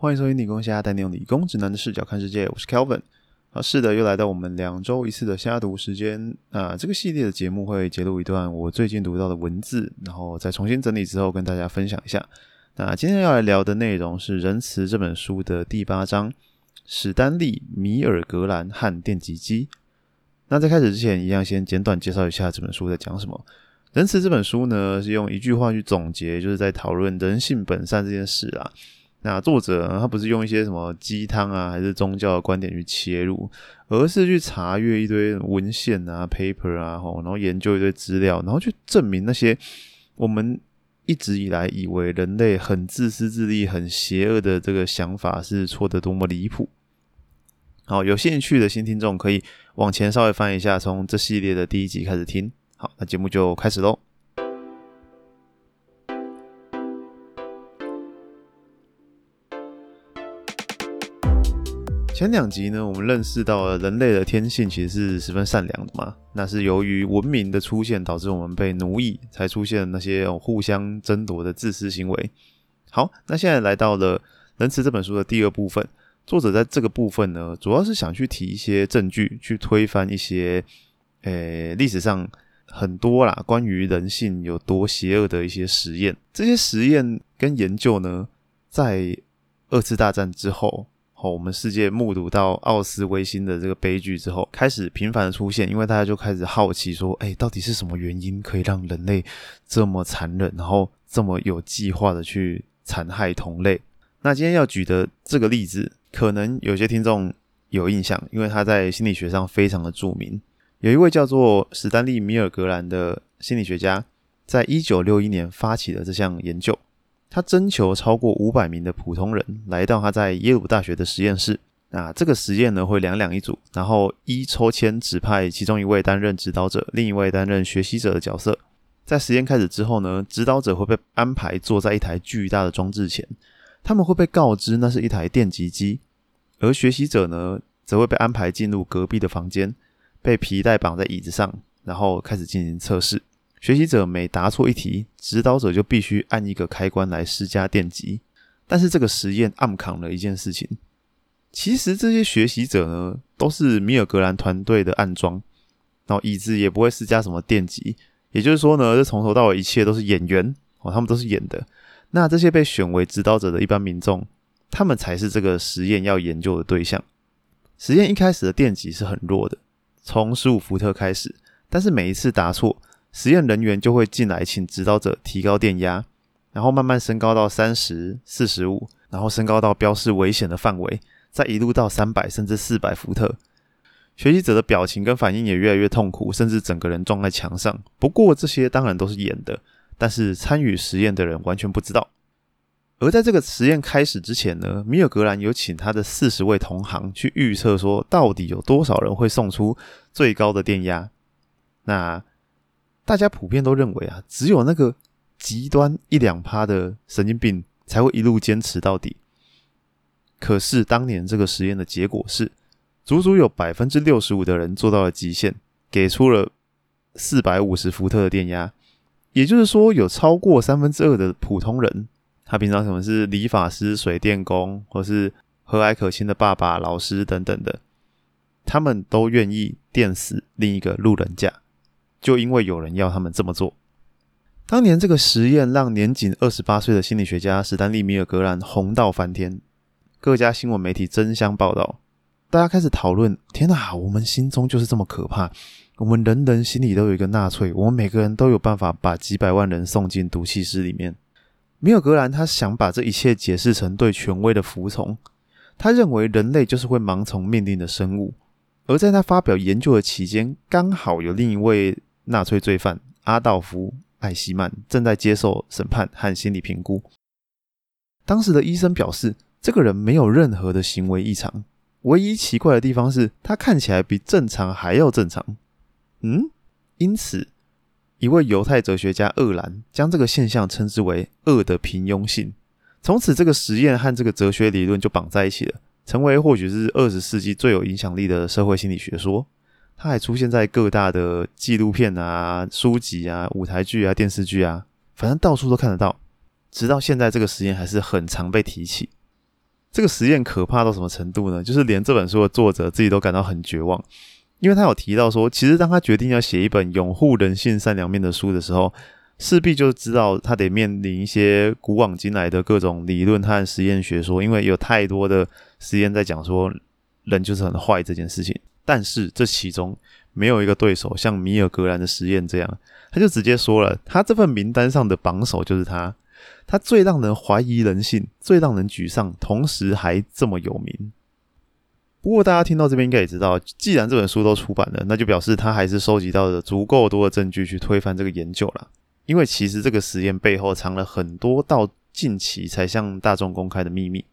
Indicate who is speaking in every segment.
Speaker 1: 欢迎收听理工虾，带你用理工直男的视角看世界。我是 Kelvin。啊，是的，又来到我们两周一次的虾读时间。啊，这个系列的节目会揭露一段我最近读到的文字，然后再重新整理之后跟大家分享一下。那今天要来聊的内容是《仁慈》这本书的第八章——史丹利·米尔格兰和电击机。那在开始之前，一样先简短介绍一下这本书在讲什么。《仁慈》这本书呢，是用一句话去总结，就是在讨论人性本善这件事啊。那作者他不是用一些什么鸡汤啊，还是宗教的观点去切入，而是去查阅一堆文献啊、paper 啊，然后研究一堆资料，然后去证明那些我们一直以来以为人类很自私自利、很邪恶的这个想法是错的多么离谱。好，有兴趣的新听众可以往前稍微翻一下，从这系列的第一集开始听。好，那节目就开始喽。前两集呢，我们认识到了人类的天性其实是十分善良的嘛。那是由于文明的出现，导致我们被奴役，才出现那些互相争夺的自私行为。好，那现在来到了《仁慈》这本书的第二部分，作者在这个部分呢，主要是想去提一些证据，去推翻一些，诶，历史上很多啦关于人性有多邪恶的一些实验。这些实验跟研究呢，在二次大战之后。好，我们世界目睹到奥斯维辛的这个悲剧之后，开始频繁的出现，因为大家就开始好奇说，哎，到底是什么原因可以让人类这么残忍，然后这么有计划的去残害同类？那今天要举的这个例子，可能有些听众有印象，因为他在心理学上非常的著名。有一位叫做史丹利·米尔格兰的心理学家，在一九六一年发起了这项研究。他征求超过五百名的普通人来到他在耶鲁大学的实验室。那这个实验呢会两两一组，然后一抽签指派其中一位担任指导者，另一位担任学习者的角色。在实验开始之后呢，指导者会被安排坐在一台巨大的装置前，他们会被告知那是一台电击机，而学习者呢则会被安排进入隔壁的房间，被皮带绑在椅子上，然后开始进行测试。学习者每答错一题，指导者就必须按一个开关来施加电击。但是这个实验暗扛了一件事情，其实这些学习者呢都是米尔格兰团队的暗装，然后椅子也不会施加什么电击。也就是说呢，这从头到尾一切都是演员哦，他们都是演的。那这些被选为指导者的一般民众，他们才是这个实验要研究的对象。实验一开始的电击是很弱的，从十五伏特开始，但是每一次答错。实验人员就会进来，请指导者提高电压，然后慢慢升高到三十四十五，然后升高到标示危险的范围，再一路到三百甚至四百伏特。学习者的表情跟反应也越来越痛苦，甚至整个人撞在墙上。不过这些当然都是演的，但是参与实验的人完全不知道。而在这个实验开始之前呢，米尔格兰有请他的四十位同行去预测，说到底有多少人会送出最高的电压。那大家普遍都认为啊，只有那个极端一两趴的神经病才会一路坚持到底。可是当年这个实验的结果是，足足有百分之六十五的人做到了极限，给出了四百五十伏特的电压。也就是说，有超过三分之二的普通人，他平常可能是理发师、水电工，或是和蔼可亲的爸爸、老师等等的，他们都愿意电死另一个路人甲。就因为有人要他们这么做，当年这个实验让年仅二十八岁的心理学家史丹利·米尔格兰红到翻天，各家新闻媒体争相报道，大家开始讨论：天哪，我们心中就是这么可怕，我们人人心里都有一个纳粹，我们每个人都有办法把几百万人送进毒气室里面。米尔格兰他想把这一切解释成对权威的服从，他认为人类就是会盲从命令的生物，而在他发表研究的期间，刚好有另一位。纳粹罪犯阿道夫·艾希曼正在接受审判和心理评估。当时的医生表示，这个人没有任何的行为异常，唯一奇怪的地方是他看起来比正常还要正常。嗯，因此，一位犹太哲学家厄兰将这个现象称之为“恶的平庸性”。从此，这个实验和这个哲学理论就绑在一起了，成为或许是二十世纪最有影响力的社会心理学说。它还出现在各大的纪录片啊、书籍啊、舞台剧啊、电视剧啊，反正到处都看得到。直到现在，这个实验还是很常被提起。这个实验可怕到什么程度呢？就是连这本书的作者自己都感到很绝望，因为他有提到说，其实当他决定要写一本拥护人性善良面的书的时候，势必就知道他得面临一些古往今来的各种理论和实验学说，因为有太多的实验在讲说人就是很坏这件事情。但是这其中没有一个对手像米尔格兰的实验这样，他就直接说了，他这份名单上的榜首就是他。他最让人怀疑人性，最让人沮丧，同时还这么有名。不过，大家听到这边应该也知道，既然这本书都出版了，那就表示他还是收集到了足够多的证据去推翻这个研究了。因为其实这个实验背后藏了很多到近期才向大众公开的秘密。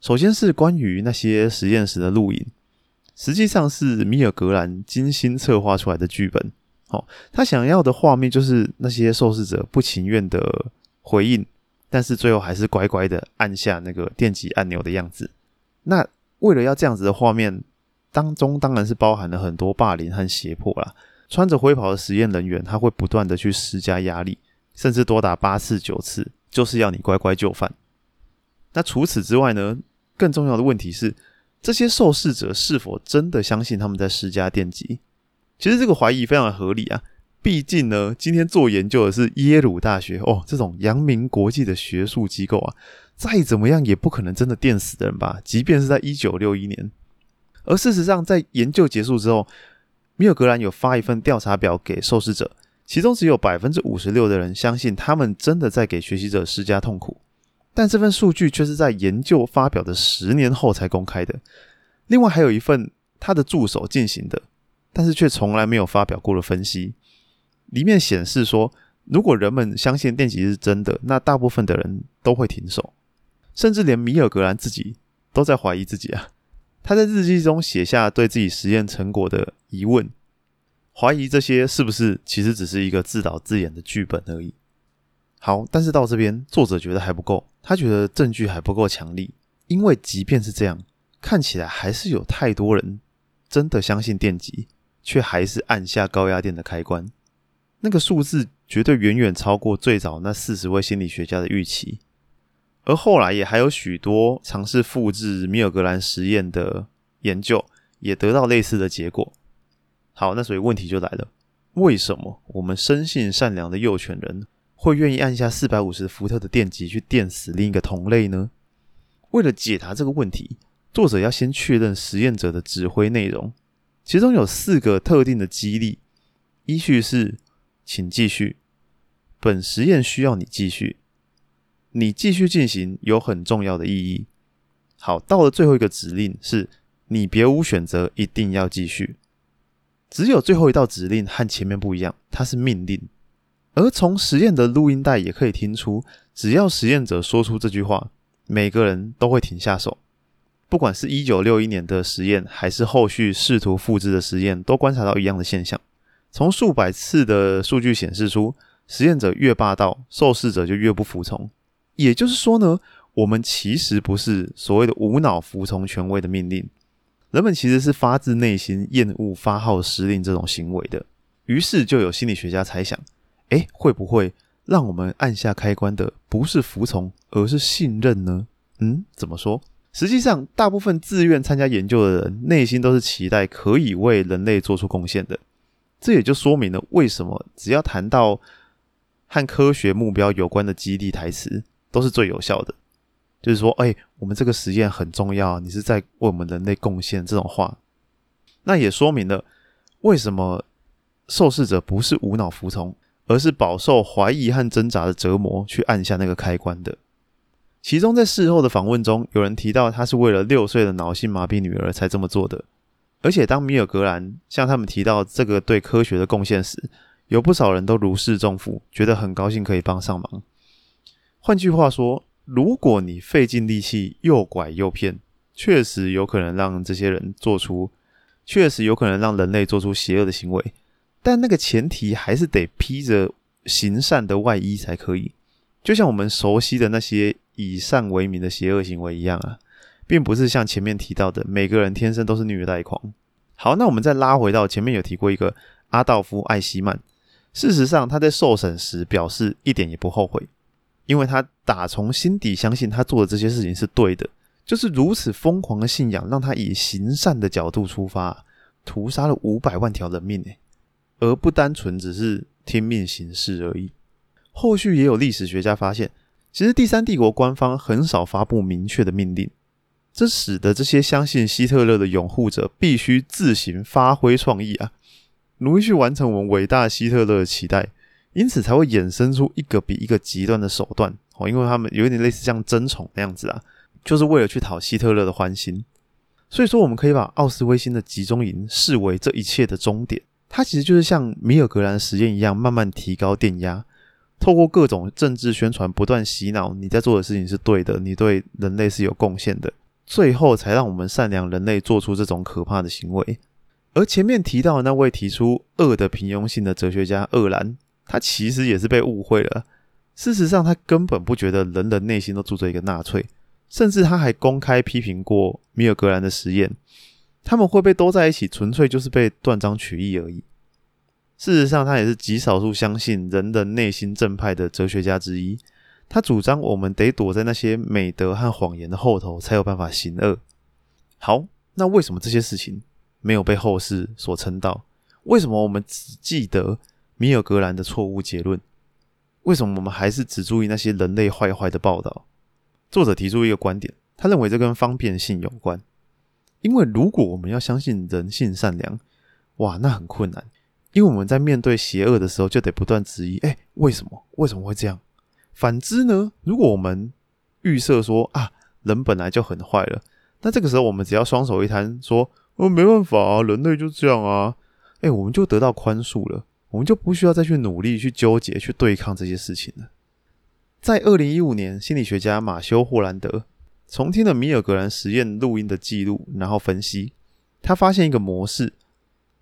Speaker 1: 首先是关于那些实验室的录影，实际上是米尔格兰精心策划出来的剧本。哦，他想要的画面就是那些受试者不情愿的回应。但是最后还是乖乖的按下那个电击按钮的样子。那为了要这样子的画面，当中当然是包含了很多霸凌和胁迫啦。穿着灰袍的实验人员，他会不断的去施加压力，甚至多达八次九次，就是要你乖乖就范。那除此之外呢？更重要的问题是，这些受试者是否真的相信他们在施加电击？其实这个怀疑非常的合理啊。毕竟呢，今天做研究的是耶鲁大学哦，这种扬名国际的学术机构啊，再怎么样也不可能真的电死的人吧？即便是在一九六一年，而事实上，在研究结束之后，米尔格兰有发一份调查表给受试者，其中只有百分之五十六的人相信他们真的在给学习者施加痛苦，但这份数据却是在研究发表的十年后才公开的。另外还有一份他的助手进行的，但是却从来没有发表过的分析。里面显示说，如果人们相信电击是真的，那大部分的人都会停手，甚至连米尔格兰自己都在怀疑自己啊。他在日记中写下对自己实验成果的疑问，怀疑这些是不是其实只是一个自导自演的剧本而已。好，但是到这边作者觉得还不够，他觉得证据还不够强力，因为即便是这样，看起来还是有太多人真的相信电击，却还是按下高压电的开关。那个数字绝对远远超过最早那四十位心理学家的预期，而后来也还有许多尝试复制米尔格兰实验的研究，也得到类似的结果。好，那所以问题就来了：为什么我们深信善良的幼犬人会愿意按下四百五十伏特的电极去电死另一个同类呢？为了解答这个问题，作者要先确认实验者的指挥内容，其中有四个特定的激励，依序是。请继续。本实验需要你继续。你继续进行有很重要的意义。好，到了最后一个指令是：你别无选择，一定要继续。只有最后一道指令和前面不一样，它是命令。而从实验的录音带也可以听出，只要实验者说出这句话，每个人都会停下手。不管是一九六一年的实验，还是后续试图复制的实验，都观察到一样的现象。从数百次的数据显示出，实验者越霸道，受试者就越不服从。也就是说呢，我们其实不是所谓的无脑服从权威的命令，人们其实是发自内心厌恶发号施令这种行为的。于是就有心理学家猜想：诶，会不会让我们按下开关的不是服从，而是信任呢？嗯，怎么说？实际上，大部分自愿参加研究的人，内心都是期待可以为人类做出贡献的。这也就说明了为什么只要谈到和科学目标有关的激励台词都是最有效的。就是说，哎，我们这个实验很重要，你是在为我们人类贡献这种话。那也说明了为什么受试者不是无脑服从，而是饱受怀疑和挣扎的折磨去按下那个开关的。其中在事后的访问中，有人提到他是为了六岁的脑性麻痹女儿才这么做的。而且，当米尔格兰向他们提到这个对科学的贡献时，有不少人都如释重负，觉得很高兴可以帮上忙。换句话说，如果你费尽力气诱拐诱骗，确实有可能让这些人做出，确实有可能让人类做出邪恶的行为。但那个前提还是得披着行善的外衣才可以。就像我们熟悉的那些以善为名的邪恶行为一样啊。并不是像前面提到的，每个人天生都是虐待狂。好，那我们再拉回到前面有提过一个阿道夫·艾希曼。事实上，他在受审时表示一点也不后悔，因为他打从心底相信他做的这些事情是对的，就是如此疯狂的信仰，让他以行善的角度出发，屠杀了五百万条人命诶，而不单纯只是听命行事而已。后续也有历史学家发现，其实第三帝国官方很少发布明确的命令，这使得这些相信希特勒的拥护者必须自行发挥创意啊，努力去完成我们伟大希特勒的期待，因此才会衍生出一个比一个极端的手段哦，因为他们有点类似像争宠那样子啊。就是为了去讨希特勒的欢心，所以说我们可以把奥斯威辛的集中营视为这一切的终点。它其实就是像米尔格兰实验一样，慢慢提高电压，透过各种政治宣传不断洗脑，你在做的事情是对的，你对人类是有贡献的，最后才让我们善良人类做出这种可怕的行为。而前面提到的那位提出恶的平庸性的哲学家厄兰，他其实也是被误会了。事实上，他根本不觉得人人内心都住着一个纳粹。甚至他还公开批评过米尔格兰的实验，他们会被兜在一起，纯粹就是被断章取义而已。事实上，他也是极少数相信人的内心正派的哲学家之一。他主张我们得躲在那些美德和谎言的后头，才有办法行恶。好，那为什么这些事情没有被后世所称道？为什么我们只记得米尔格兰的错误结论？为什么我们还是只注意那些人类坏坏的报道？作者提出一个观点，他认为这跟方便性有关。因为如果我们要相信人性善良，哇，那很困难。因为我们在面对邪恶的时候，就得不断质疑：哎，为什么？为什么会这样？反之呢？如果我们预设说啊，人本来就很坏了，那这个时候我们只要双手一摊，说哦，没办法啊，人类就这样啊，哎，我们就得到宽恕了，我们就不需要再去努力去纠结去对抗这些事情了。在二零一五年，心理学家马修霍兰德重听了米尔格兰实验录音的记录，然后分析，他发现一个模式：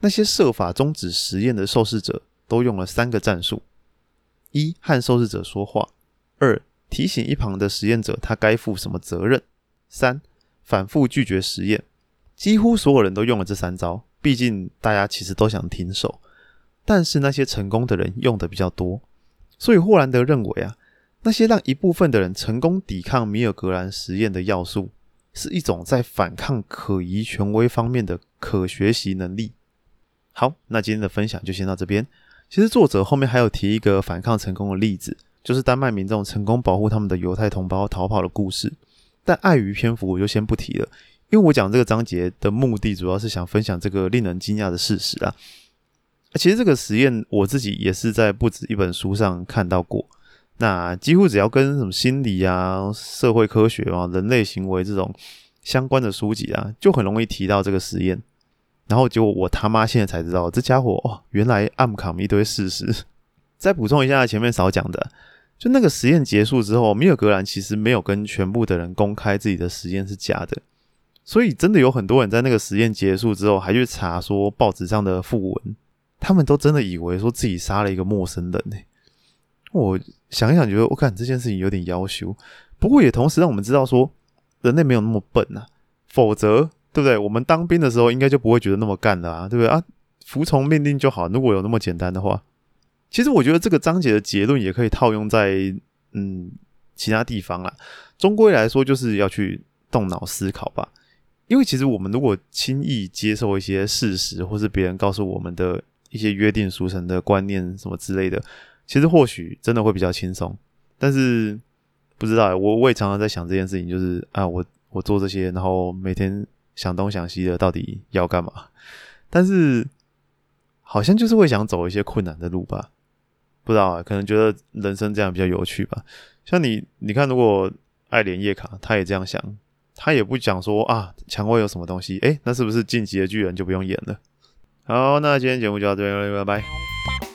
Speaker 1: 那些设法终止实验的受试者都用了三个战术：一、和受试者说话；二、提醒一旁的实验者他该负什么责任；三、反复拒绝实验。几乎所有人都用了这三招，毕竟大家其实都想停手，但是那些成功的人用的比较多，所以霍兰德认为啊。那些让一部分的人成功抵抗米尔格兰实验的要素，是一种在反抗可疑权威方面的可学习能力。好，那今天的分享就先到这边。其实作者后面还有提一个反抗成功的例子，就是丹麦民众成功保护他们的犹太同胞逃跑的故事。但碍于篇幅，我就先不提了，因为我讲这个章节的目的主要是想分享这个令人惊讶的事实啊。其实这个实验我自己也是在不止一本书上看到过。那几乎只要跟什么心理啊、社会科学啊、人类行为这种相关的书籍啊，就很容易提到这个实验。然后结果我他妈现在才知道，这家伙哦，原来暗扛一堆事实。再补充一下前面少讲的，就那个实验结束之后，米尔格兰其实没有跟全部的人公开自己的实验是假的，所以真的有很多人在那个实验结束之后还去查说报纸上的副文，他们都真的以为说自己杀了一个陌生人呢。我想一想，觉得我看这件事情有点要求，不过也同时让我们知道说，人类没有那么笨呐，否则对不对？我们当兵的时候应该就不会觉得那么干了啊，对不对啊？服从命令就好。如果有那么简单的话，其实我觉得这个章节的结论也可以套用在嗯其他地方啊。终归来说，就是要去动脑思考吧。因为其实我们如果轻易接受一些事实，或是别人告诉我们的一些约定俗成的观念什么之类的。其实或许真的会比较轻松，但是不知道我我也常常在想这件事情，就是啊，我我做这些，然后每天想东想西的，到底要干嘛？但是好像就是会想走一些困难的路吧，不知道啊，可能觉得人生这样比较有趣吧。像你，你看，如果爱莲叶卡他也这样想，他也不讲说啊，蔷薇有什么东西，诶，那是不是晋级的巨人就不用演了？好，那今天节目就到这边了，拜拜。